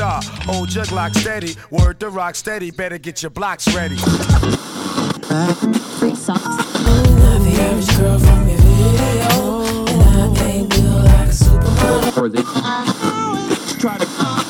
Star, old jug lock steady, word to rock steady. Better get your blocks ready. Free socks. Not the average girl from your video, and I can't build like a supermodel. try to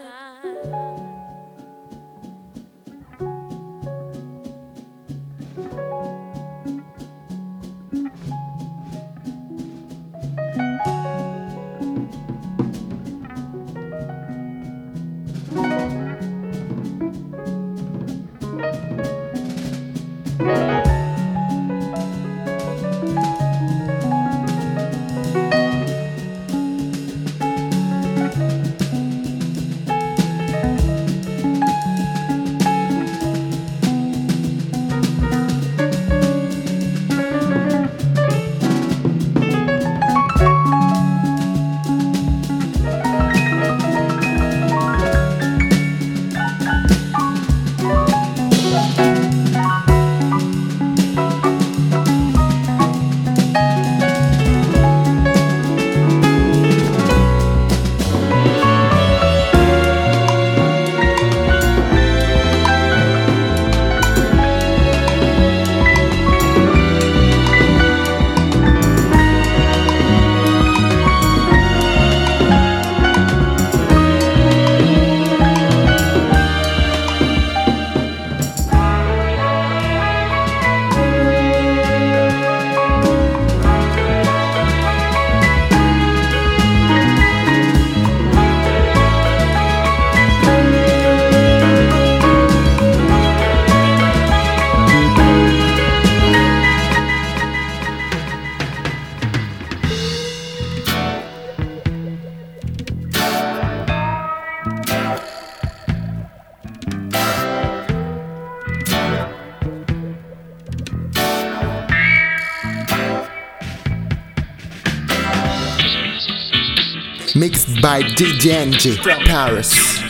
By DJ NG from Paris.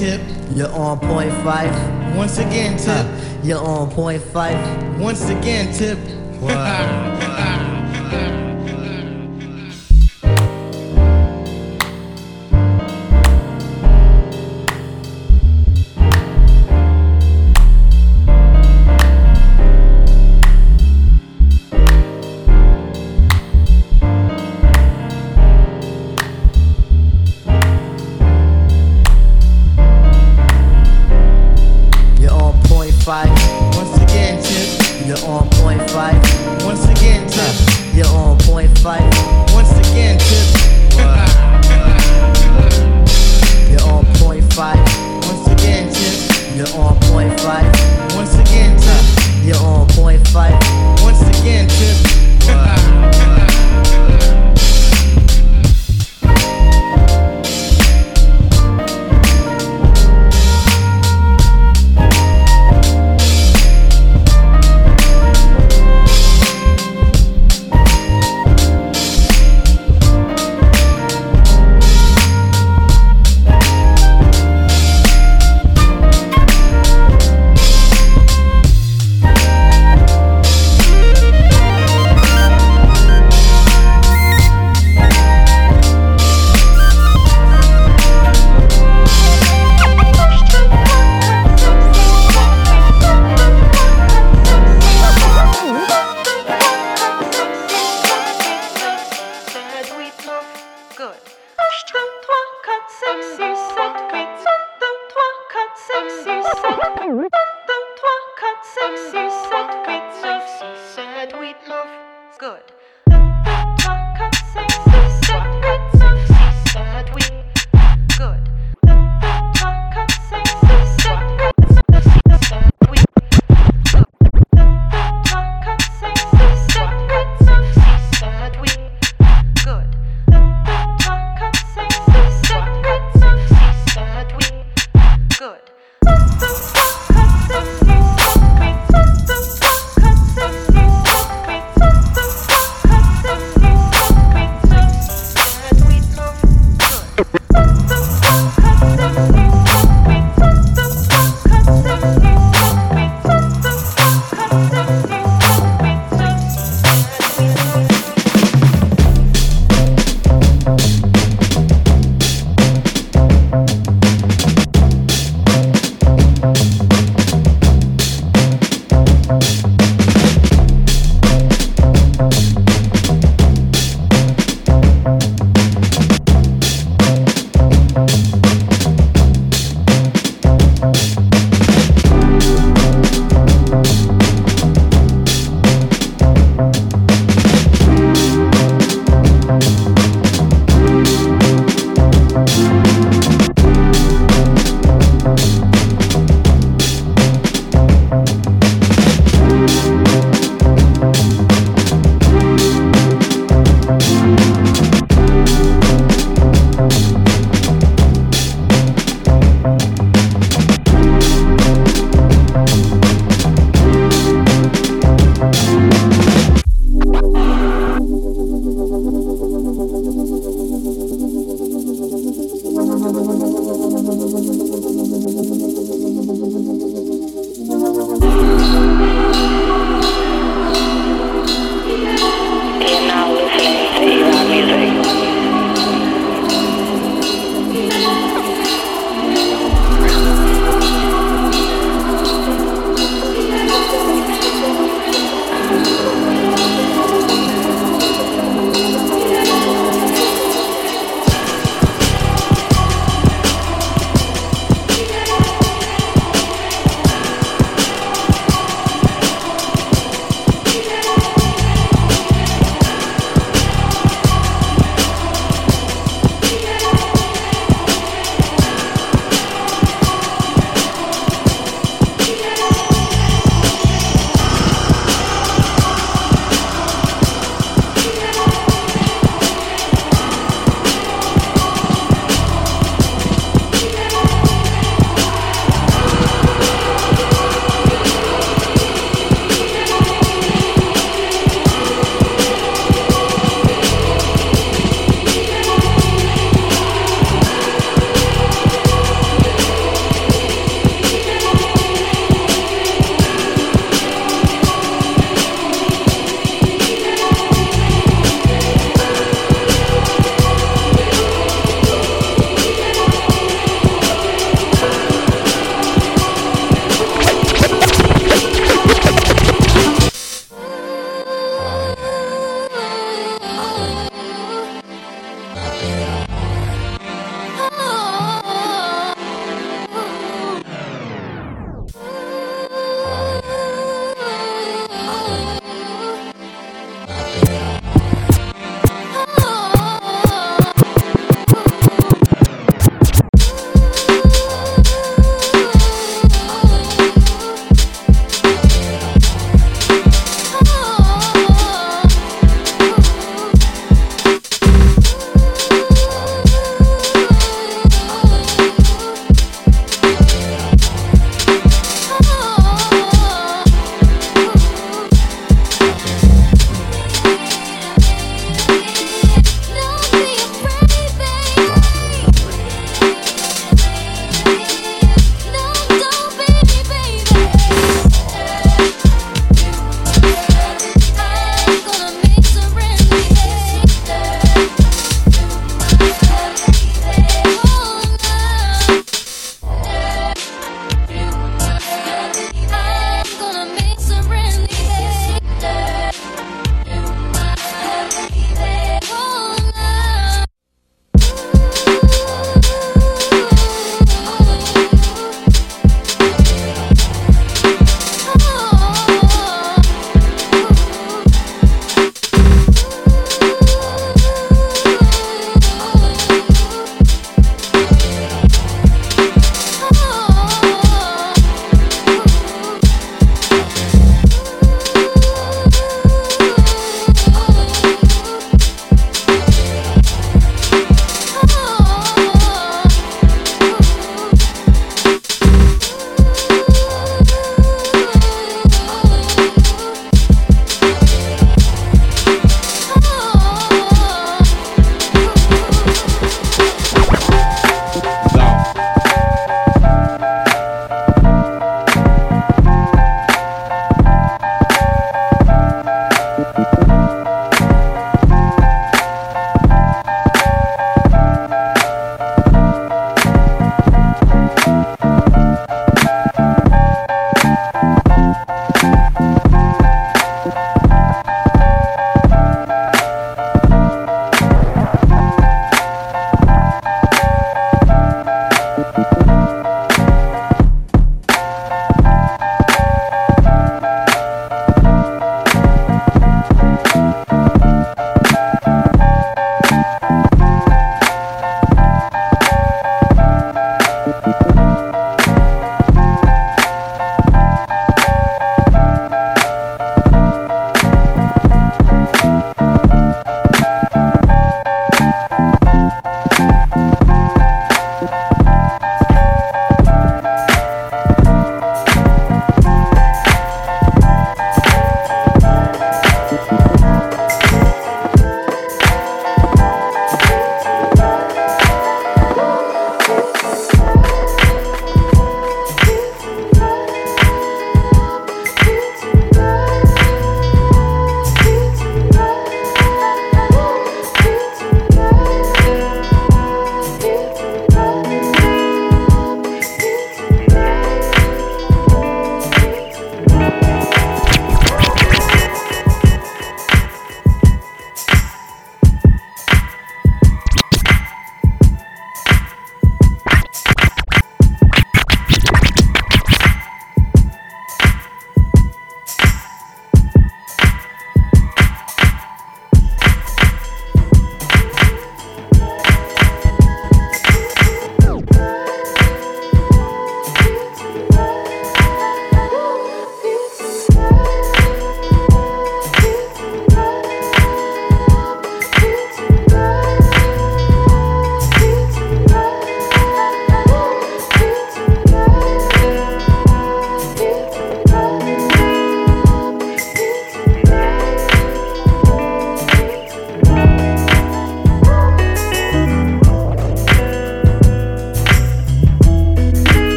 tip. You're on point Phife. Once again, tip. Uh, you're on point Phife. Once again, tip. Wow. Mm-hmm.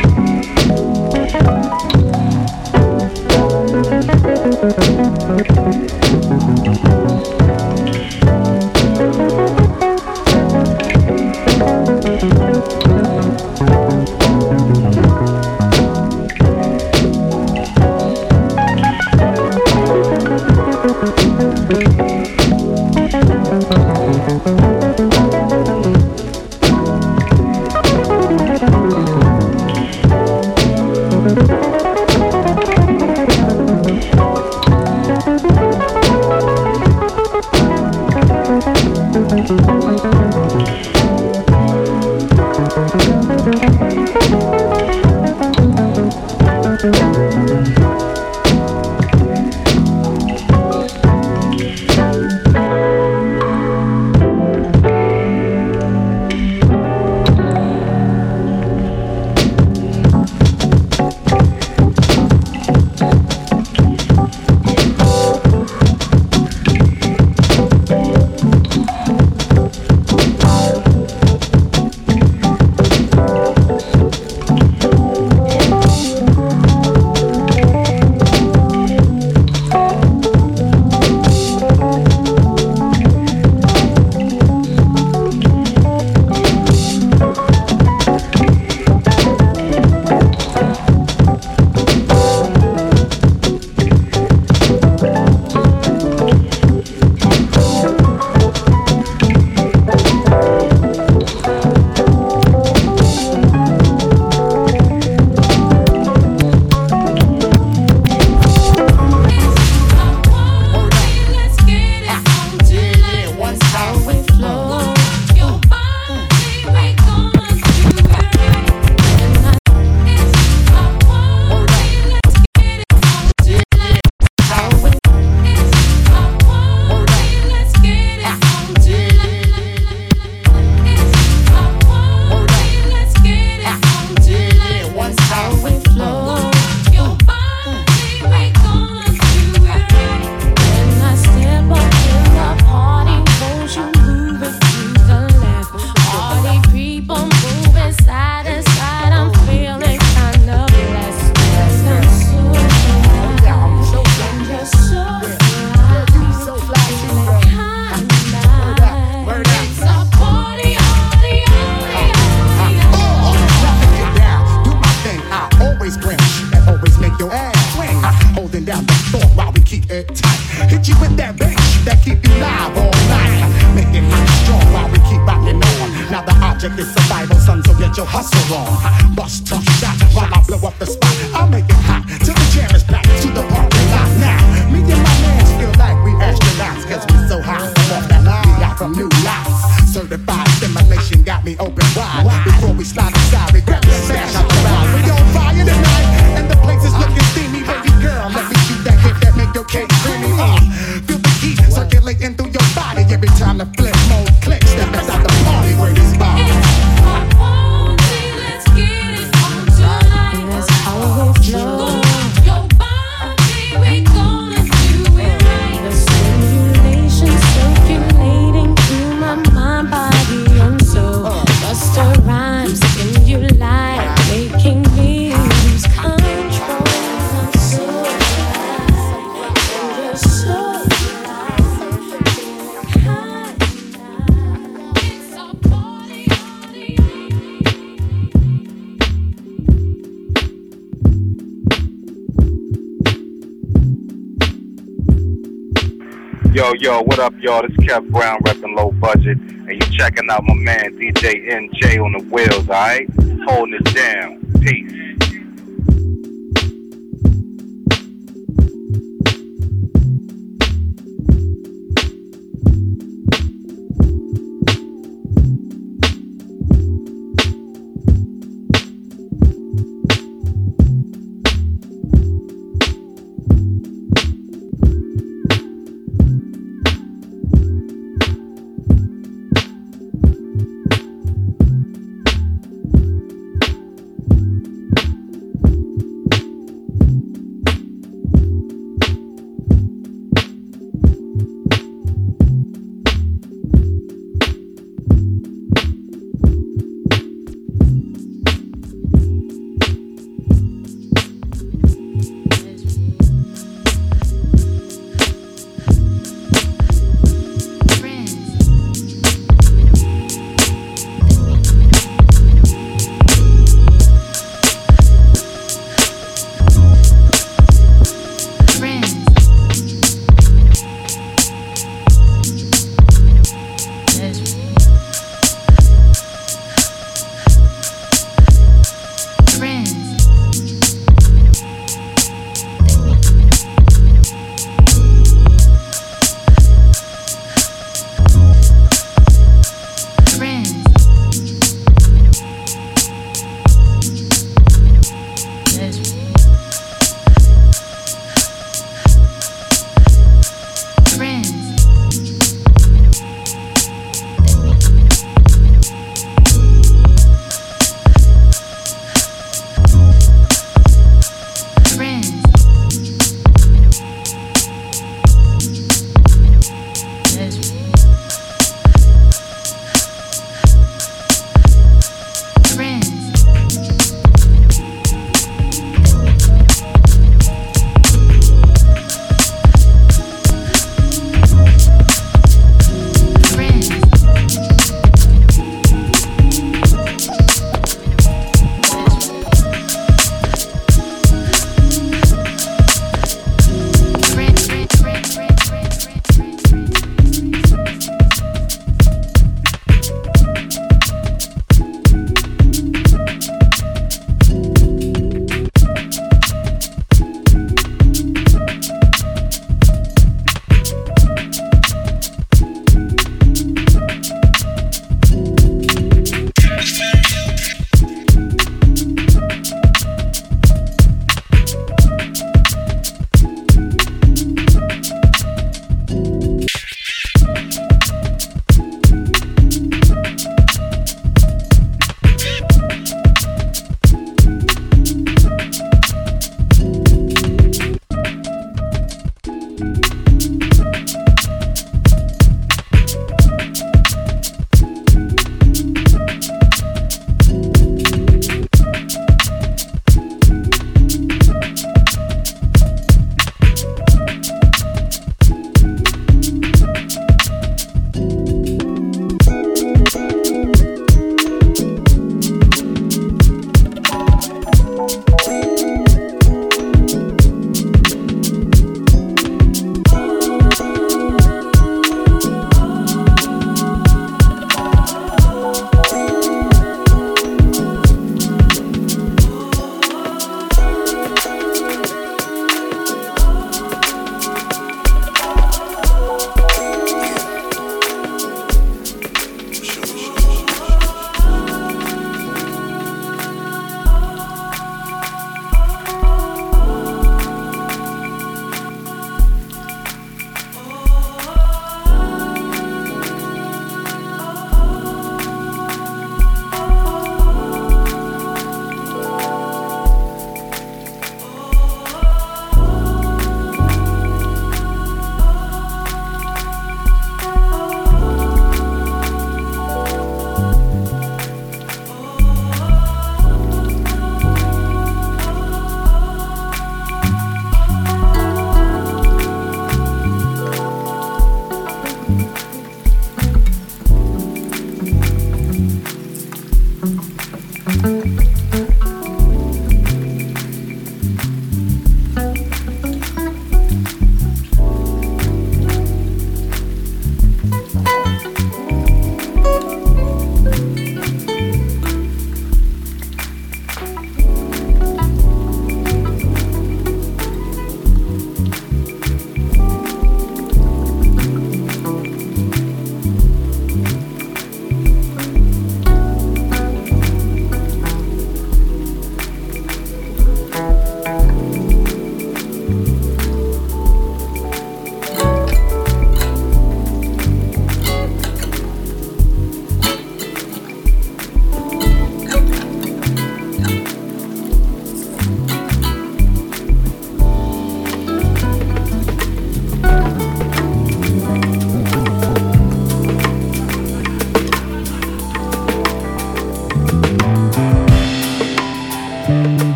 Slide man DJ NJ on the wheels, alright? Holding it down.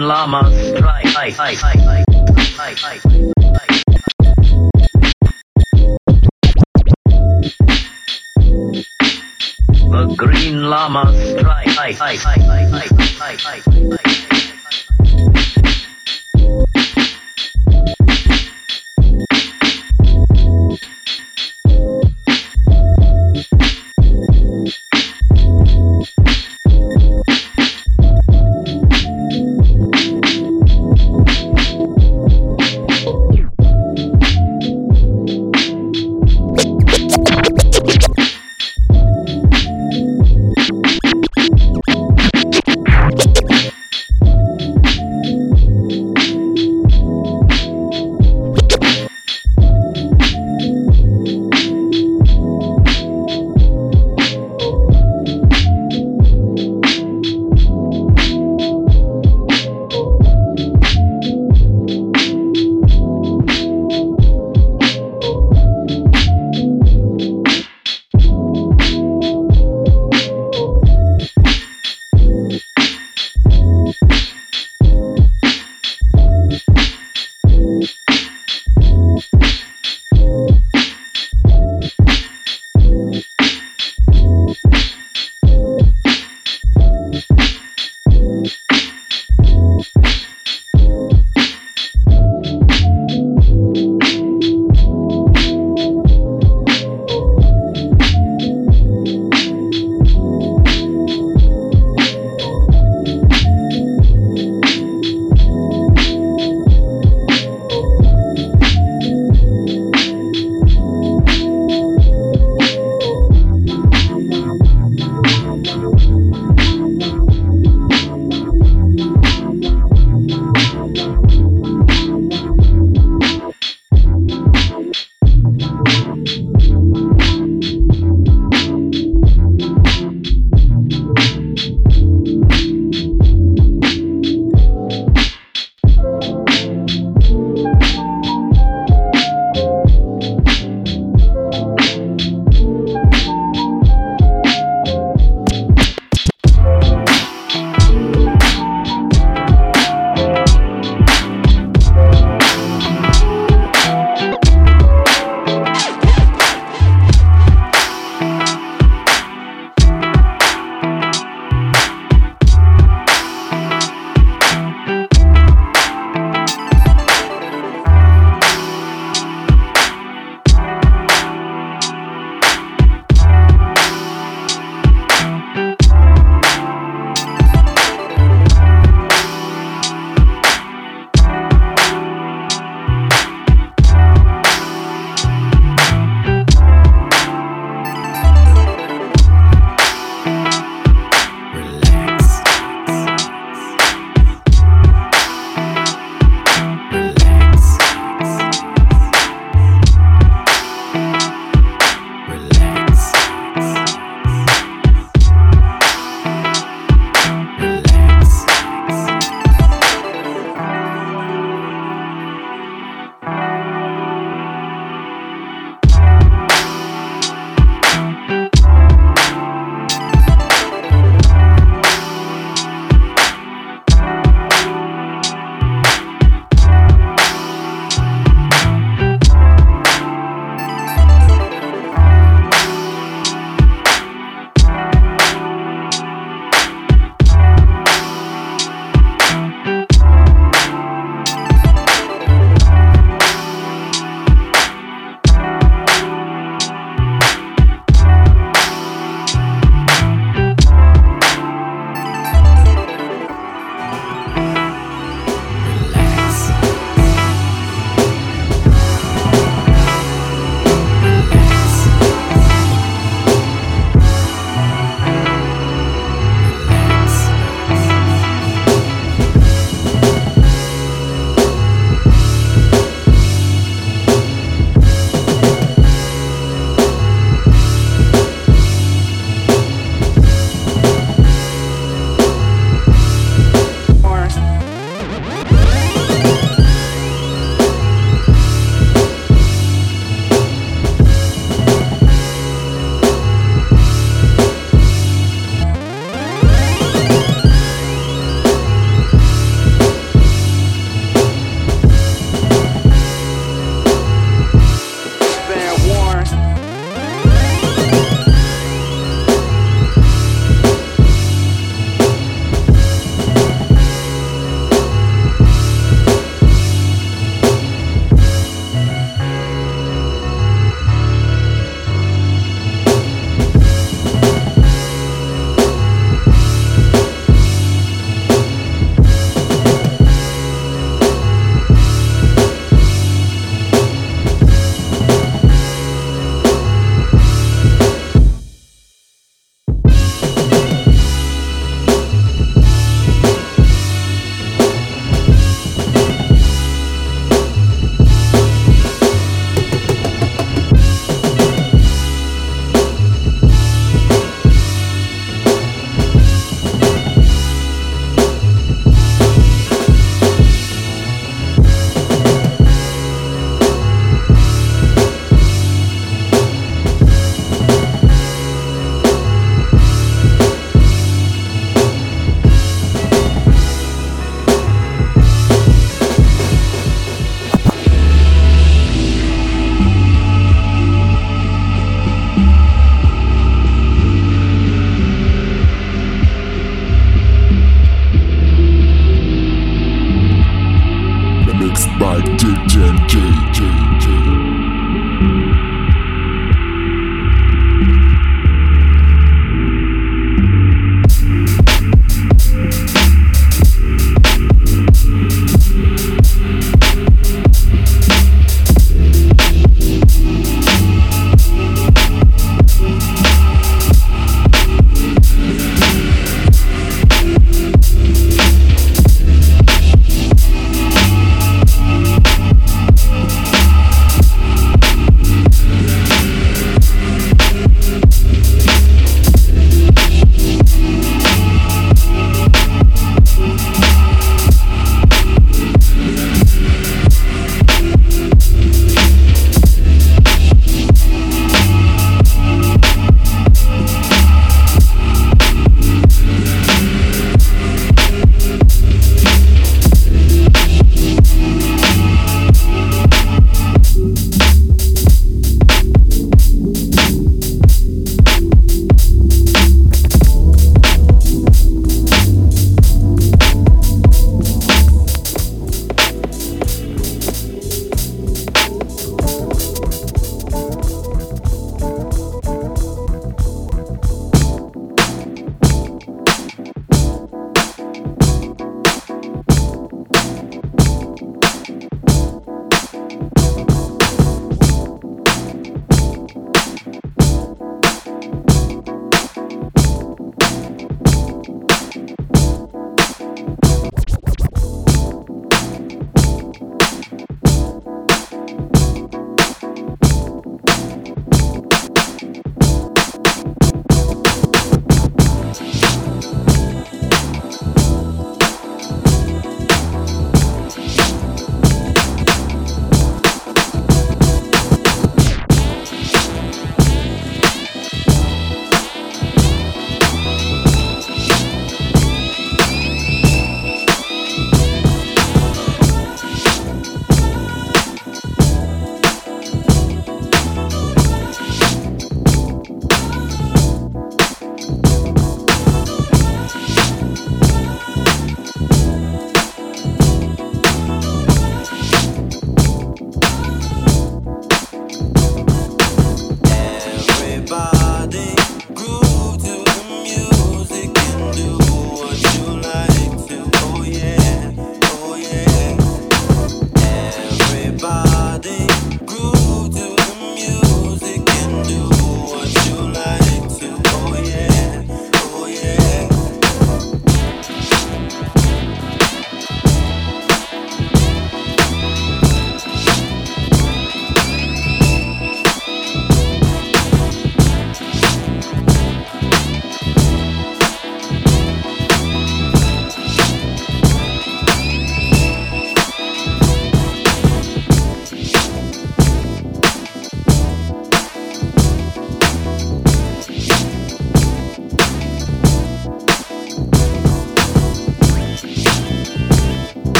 The Green Llama strike. The Green Llama strike.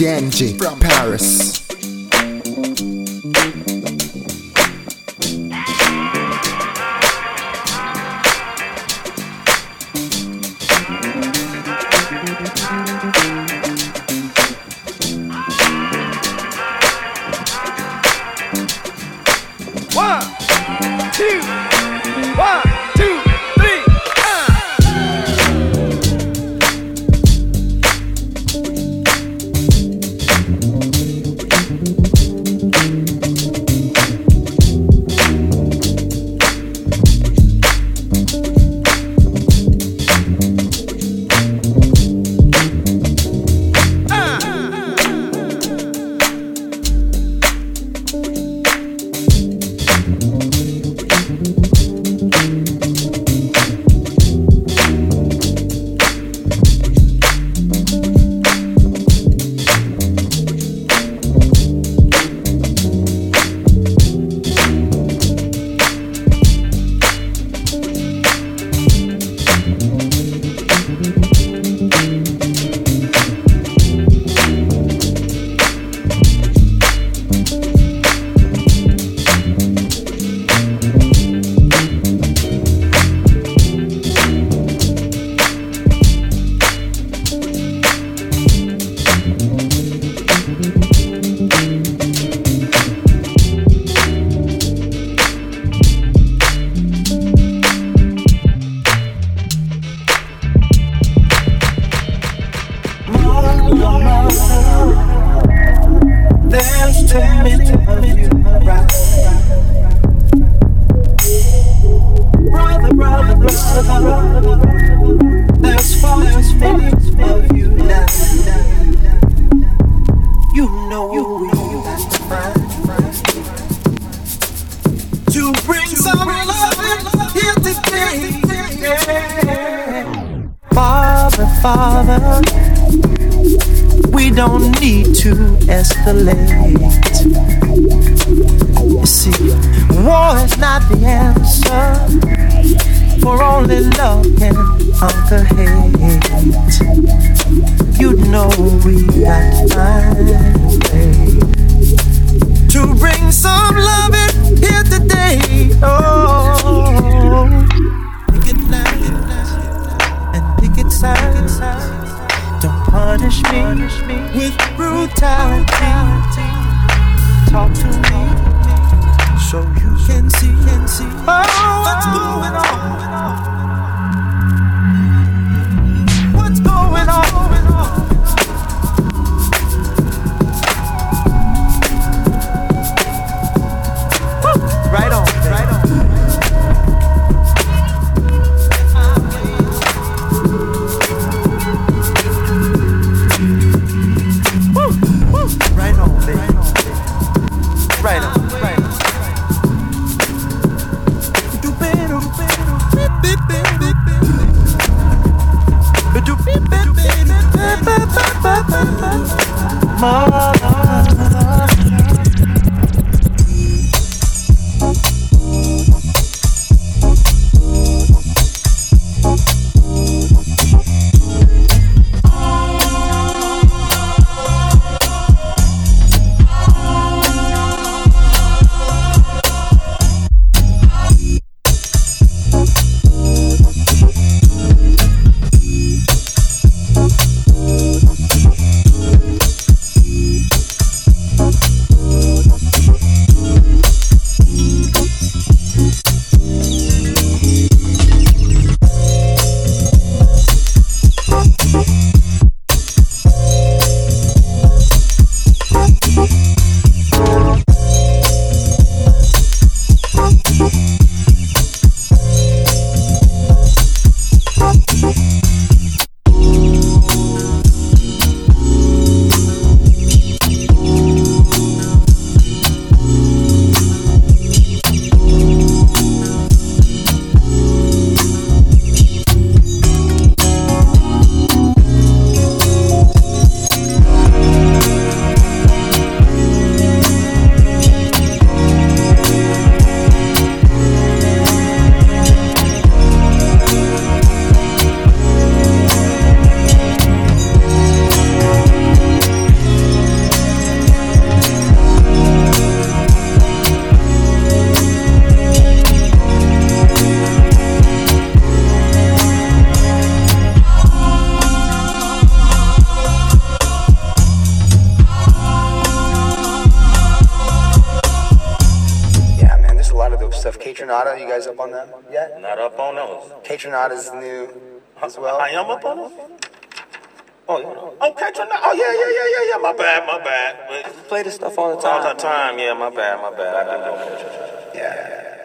From Paris. Play this stuff all the time. All the time, yeah, my bad, my bad. I do Catron. Yeah.